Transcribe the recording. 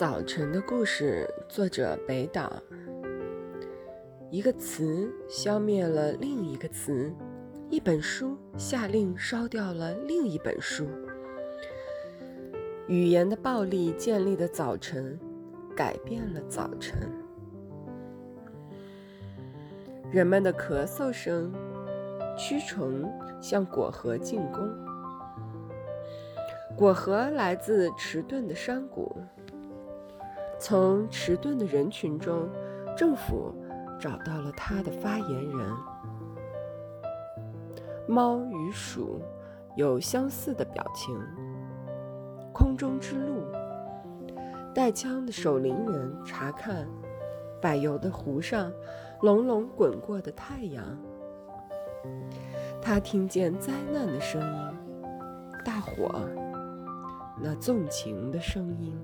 早晨的故事，作者北岛。一个词消灭了另一个词，一本书下令烧掉了另一本书。语言的暴力建立的早晨，改变了早晨。人们的咳嗽声，蛆虫向果核进攻。果核来自迟钝的山谷。从迟钝的人群中，政府找到了他的发言人。猫与鼠有相似的表情。空中之路，带枪的守灵人查看柏油的湖上隆隆滚过的太阳。他听见灾难的声音，大火，那纵情的声音。